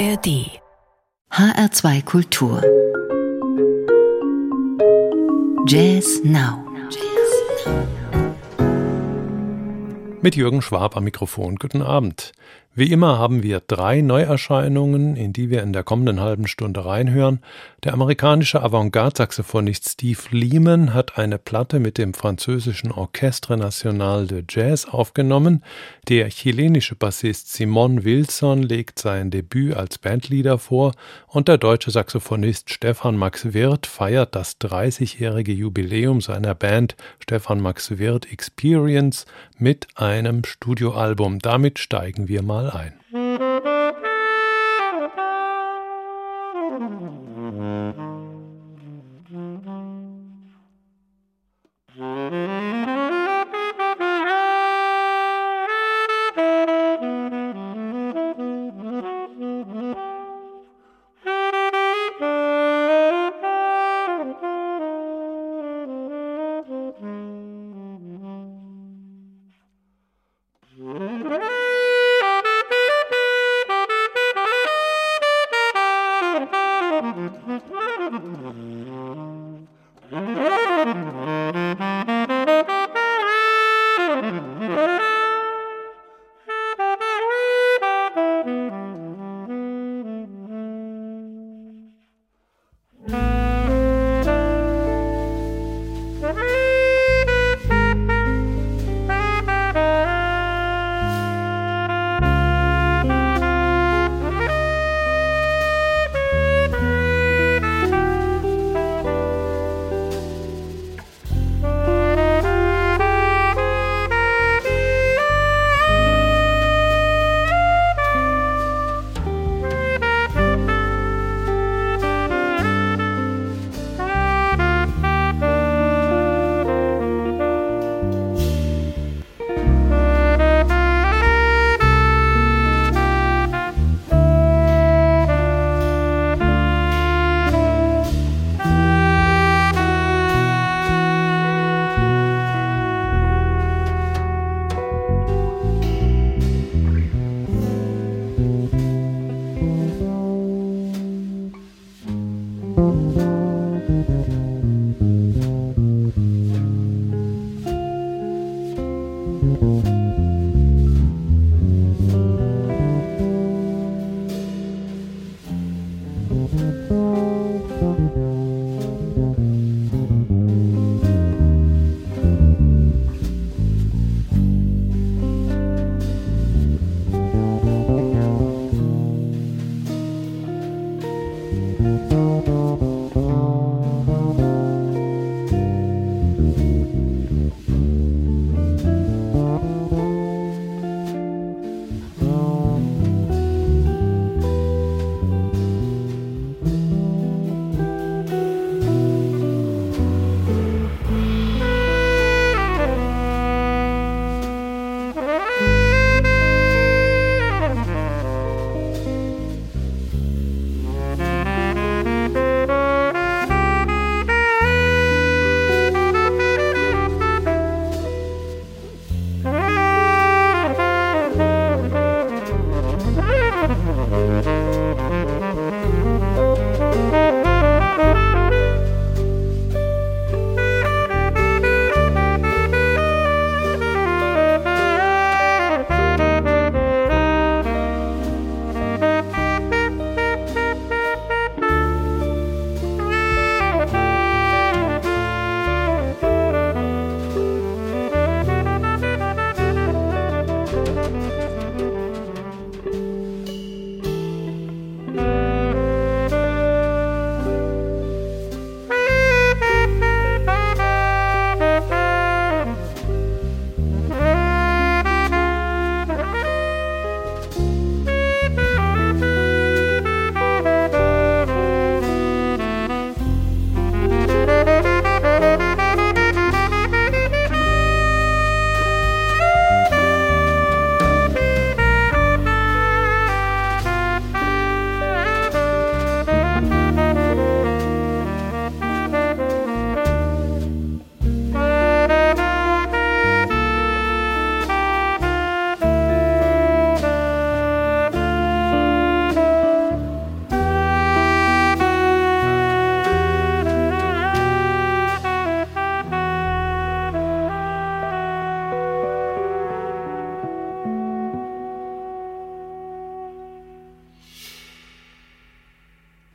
ARD HR2 Kultur Jazz Now Mit Jürgen Schwab am Mikrofon. Guten Abend. Wie immer haben wir drei Neuerscheinungen, in die wir in der kommenden halben Stunde reinhören. Der amerikanische Avantgarde-Saxophonist Steve Lehman hat eine Platte mit dem französischen Orchestre National de Jazz aufgenommen. Der chilenische Bassist Simon Wilson legt sein Debüt als Bandleader vor und der deutsche Saxophonist Stefan Max Wirth feiert das 30-jährige Jubiläum seiner Band Stefan Max Wirth Experience mit einem Studioalbum. Damit steigen wir mal mal ein.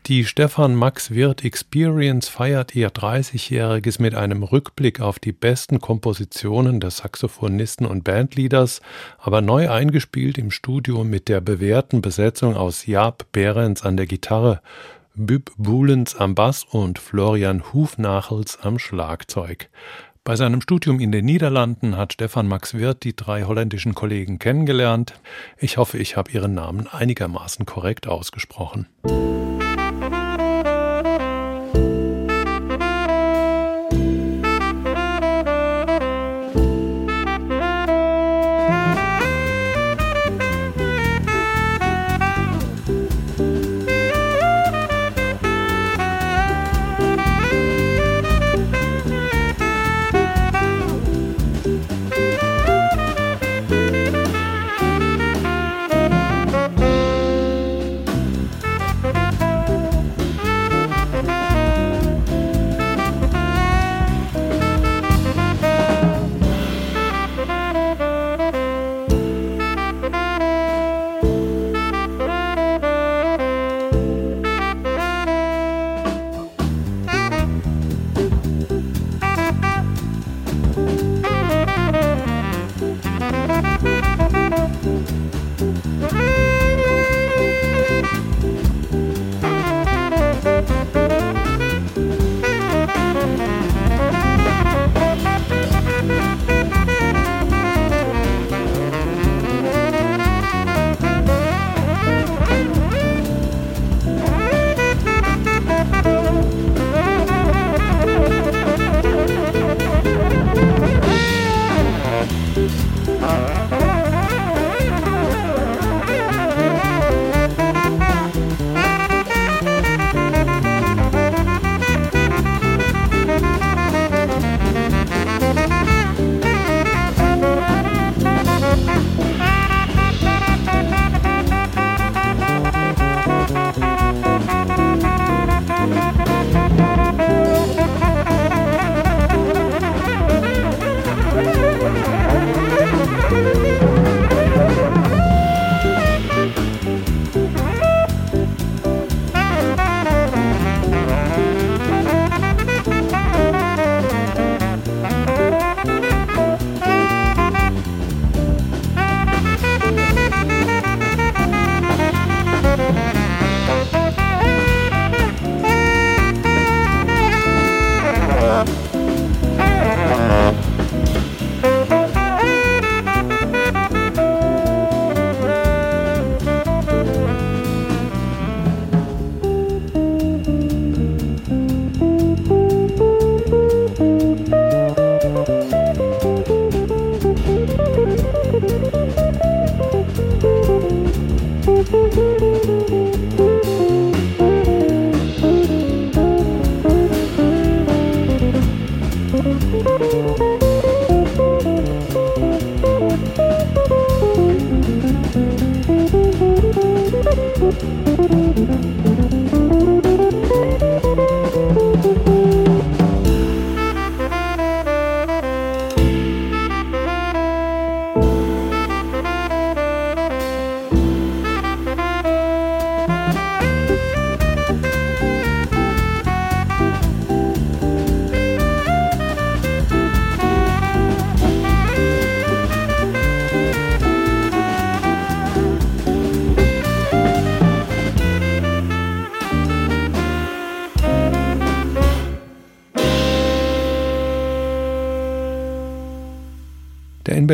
Die Stefan Max Wirth Experience feiert ihr 30-jähriges mit einem Rückblick auf die besten Kompositionen des Saxophonisten und Bandleaders, aber neu eingespielt im Studio mit der bewährten Besetzung aus Jaap Behrens an der Gitarre, Büb Bulens am Bass und Florian Hufnachels am Schlagzeug. Bei seinem Studium in den Niederlanden hat Stefan Max Wirth die drei holländischen Kollegen kennengelernt. Ich hoffe, ich habe ihren Namen einigermaßen korrekt ausgesprochen.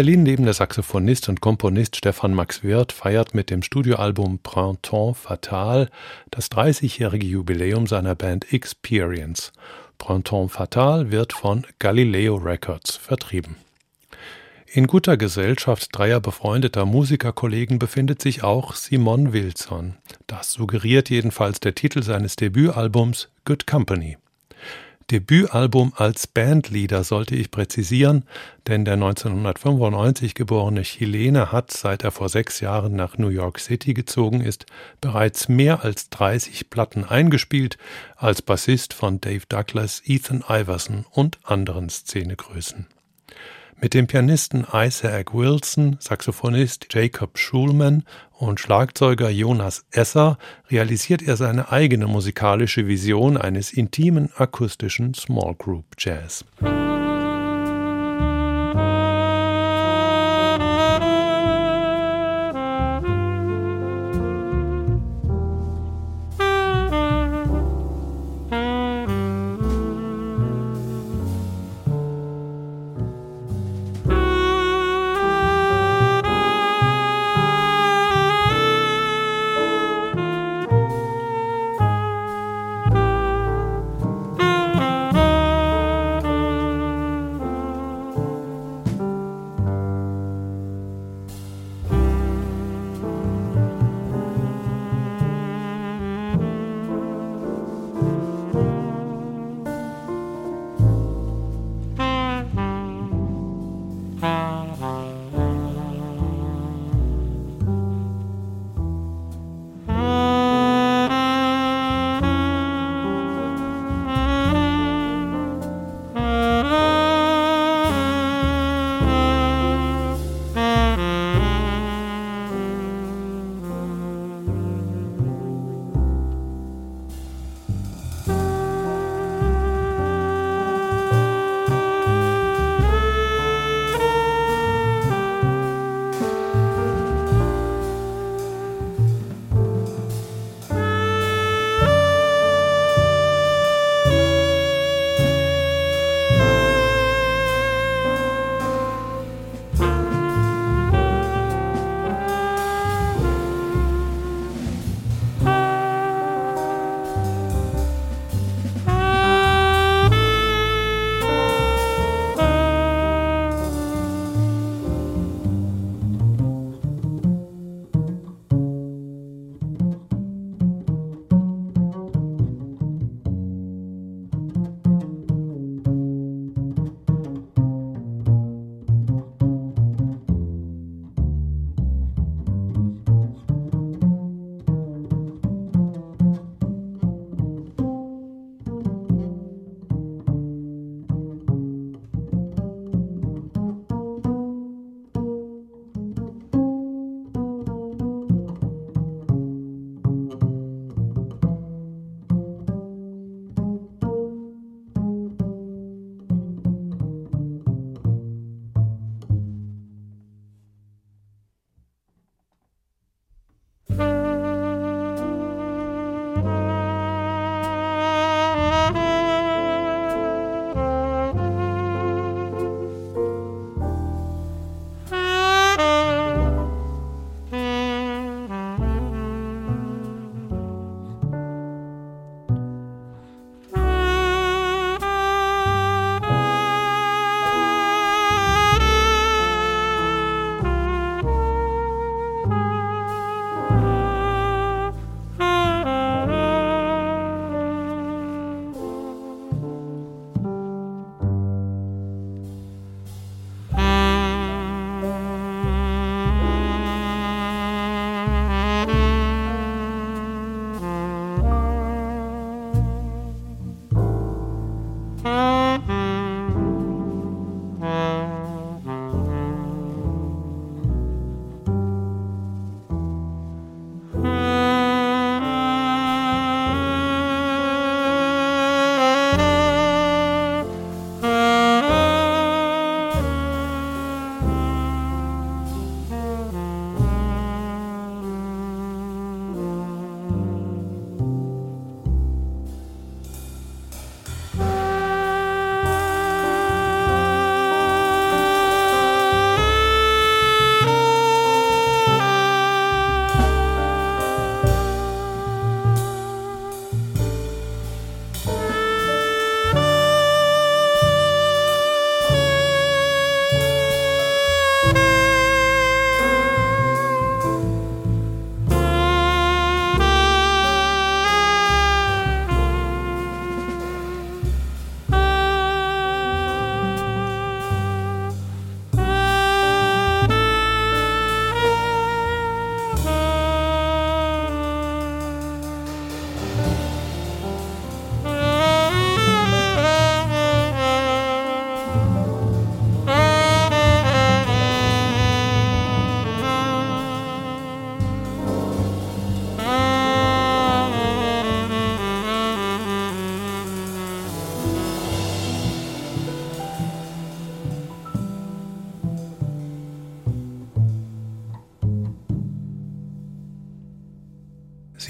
Berlin lebende Saxophonist und Komponist Stefan Max Wirth feiert mit dem Studioalbum Printemps Fatal das 30-jährige Jubiläum seiner Band Experience. Printemps Fatal wird von Galileo Records vertrieben. In guter Gesellschaft dreier befreundeter Musikerkollegen befindet sich auch Simon Wilson. Das suggeriert jedenfalls der Titel seines Debütalbums Good Company. Debütalbum als Bandleader sollte ich präzisieren, denn der 1995 geborene Chilene hat, seit er vor sechs Jahren nach New York City gezogen ist, bereits mehr als 30 Platten eingespielt, als Bassist von Dave Douglas, Ethan Iverson und anderen Szenegrößen. Mit dem Pianisten Isaac Wilson, Saxophonist Jacob Schulman und Schlagzeuger Jonas Esser realisiert er seine eigene musikalische Vision eines intimen akustischen Small Group Jazz.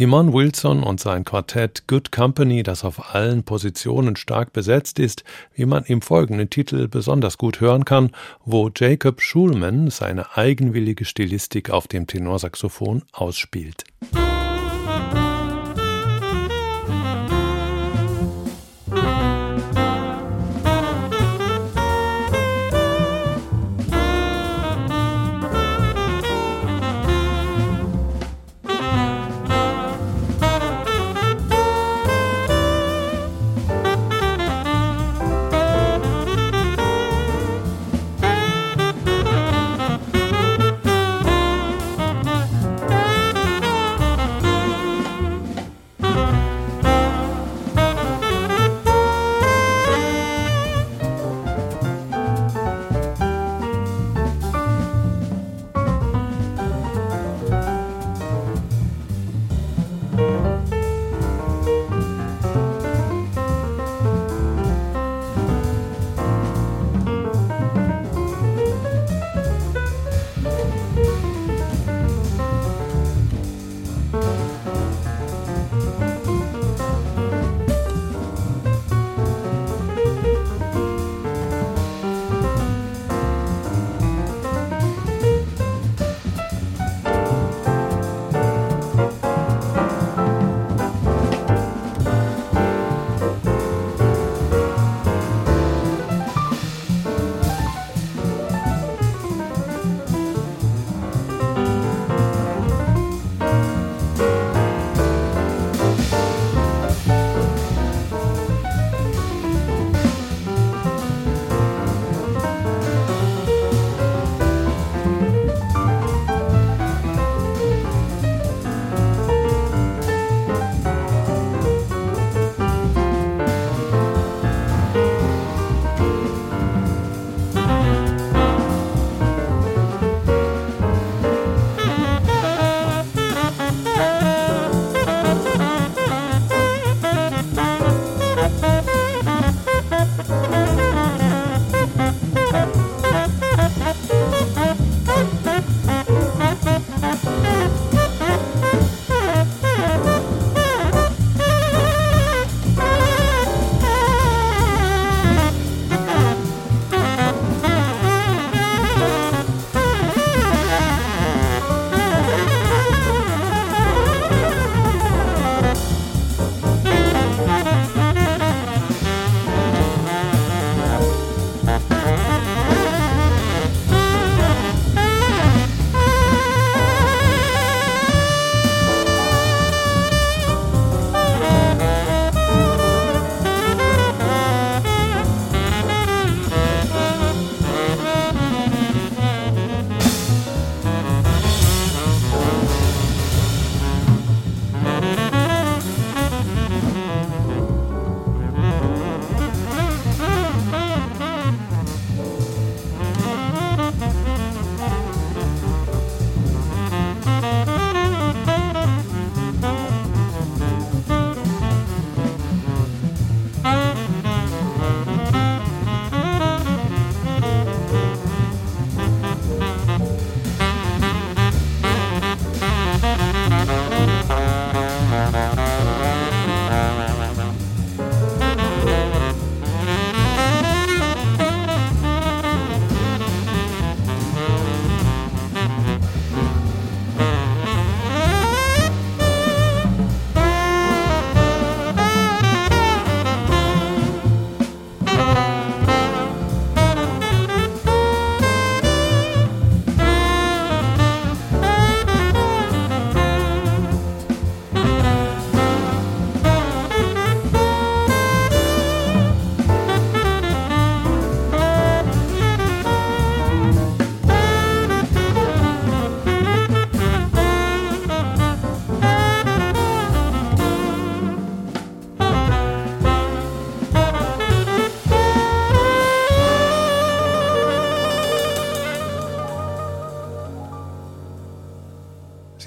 Simon Wilson und sein Quartett Good Company, das auf allen Positionen stark besetzt ist, wie man im folgenden Titel besonders gut hören kann, wo Jacob Schulman seine eigenwillige Stilistik auf dem Tenorsaxophon ausspielt.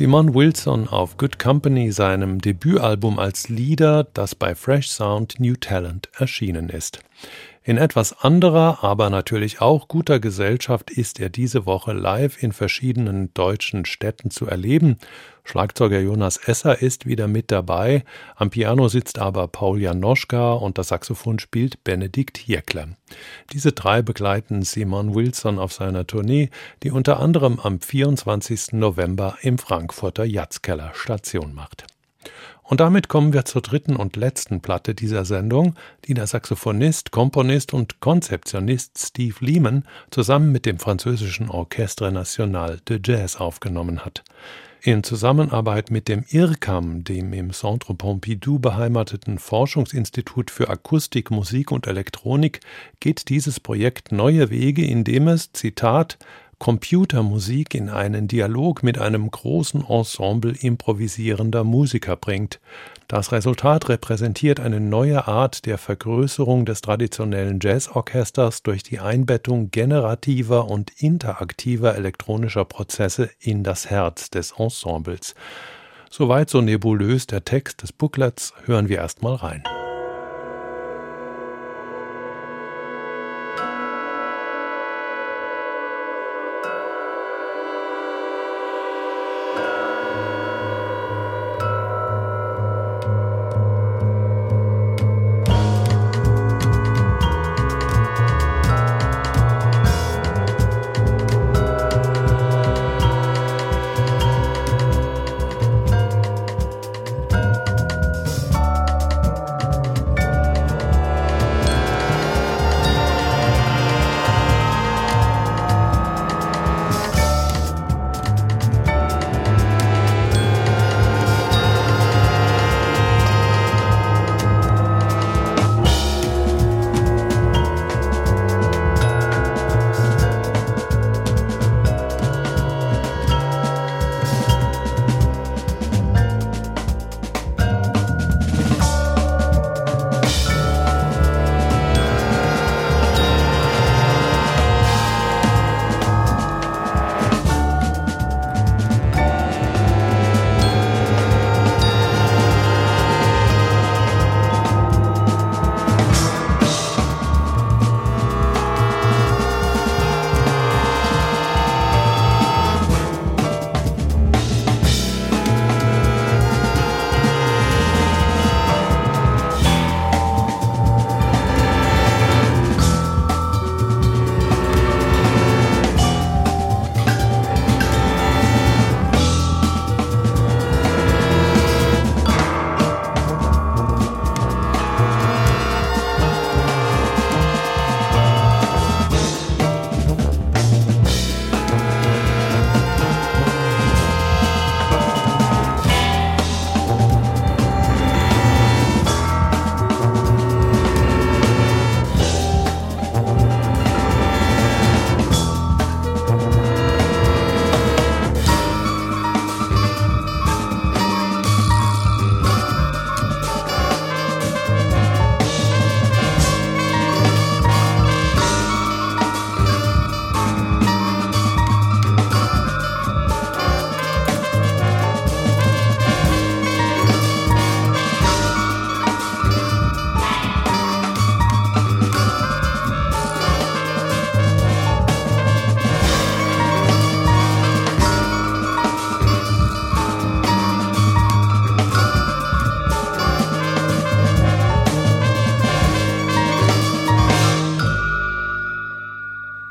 Simon Wilson auf Good Company, seinem Debütalbum als Leader, das bei Fresh Sound New Talent erschienen ist. In etwas anderer, aber natürlich auch guter Gesellschaft ist er diese Woche live in verschiedenen deutschen Städten zu erleben. Schlagzeuger Jonas Esser ist wieder mit dabei, am Piano sitzt aber Paul Janoschka und das Saxophon spielt Benedikt Jäckler. Diese drei begleiten Simon Wilson auf seiner Tournee, die unter anderem am 24. November im Frankfurter Jatzkeller Station macht. Und damit kommen wir zur dritten und letzten Platte dieser Sendung, die der Saxophonist, Komponist und Konzeptionist Steve Lehman zusammen mit dem französischen Orchestre National de Jazz aufgenommen hat. In Zusammenarbeit mit dem IRCAM, dem im Centre Pompidou beheimateten Forschungsinstitut für Akustik, Musik und Elektronik, geht dieses Projekt neue Wege, indem es, Zitat, Computermusik in einen Dialog mit einem großen Ensemble improvisierender Musiker bringt. Das Resultat repräsentiert eine neue Art der Vergrößerung des traditionellen Jazzorchesters durch die Einbettung generativer und interaktiver elektronischer Prozesse in das Herz des Ensembles. Soweit so nebulös der Text des Booklets, hören wir erstmal rein.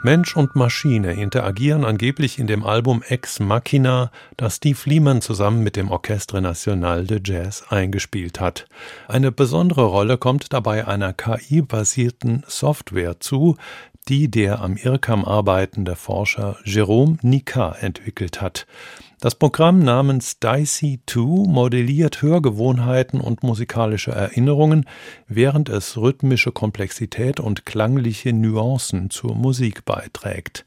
Mensch und Maschine interagieren angeblich in dem Album Ex Machina, das Steve Lehman zusammen mit dem Orchestre National de Jazz eingespielt hat. Eine besondere Rolle kommt dabei einer KI-basierten Software zu, die der am IRCAM arbeitende Forscher Jérôme Nika entwickelt hat. Das Programm namens Dicey 2 modelliert Hörgewohnheiten und musikalische Erinnerungen, während es rhythmische Komplexität und klangliche Nuancen zur Musik beiträgt.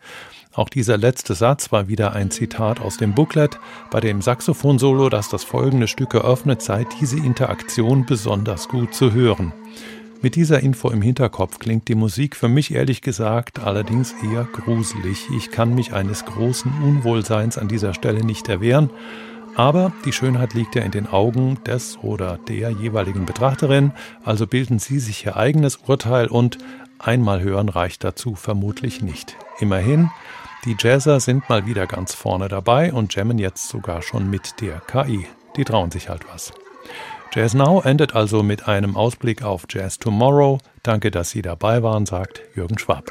Auch dieser letzte Satz war wieder ein Zitat aus dem Booklet. Bei dem Saxophonsolo, das das folgende Stück eröffnet, sei diese Interaktion besonders gut zu hören. Mit dieser Info im Hinterkopf klingt die Musik für mich ehrlich gesagt allerdings eher gruselig. Ich kann mich eines großen Unwohlseins an dieser Stelle nicht erwehren, aber die Schönheit liegt ja in den Augen des oder der jeweiligen Betrachterin, also bilden Sie sich Ihr eigenes Urteil und einmal hören reicht dazu vermutlich nicht. Immerhin, die Jazzer sind mal wieder ganz vorne dabei und jammen jetzt sogar schon mit der KI. Die trauen sich halt was. Jazz Now endet also mit einem Ausblick auf Jazz Tomorrow. Danke, dass Sie dabei waren, sagt Jürgen Schwab.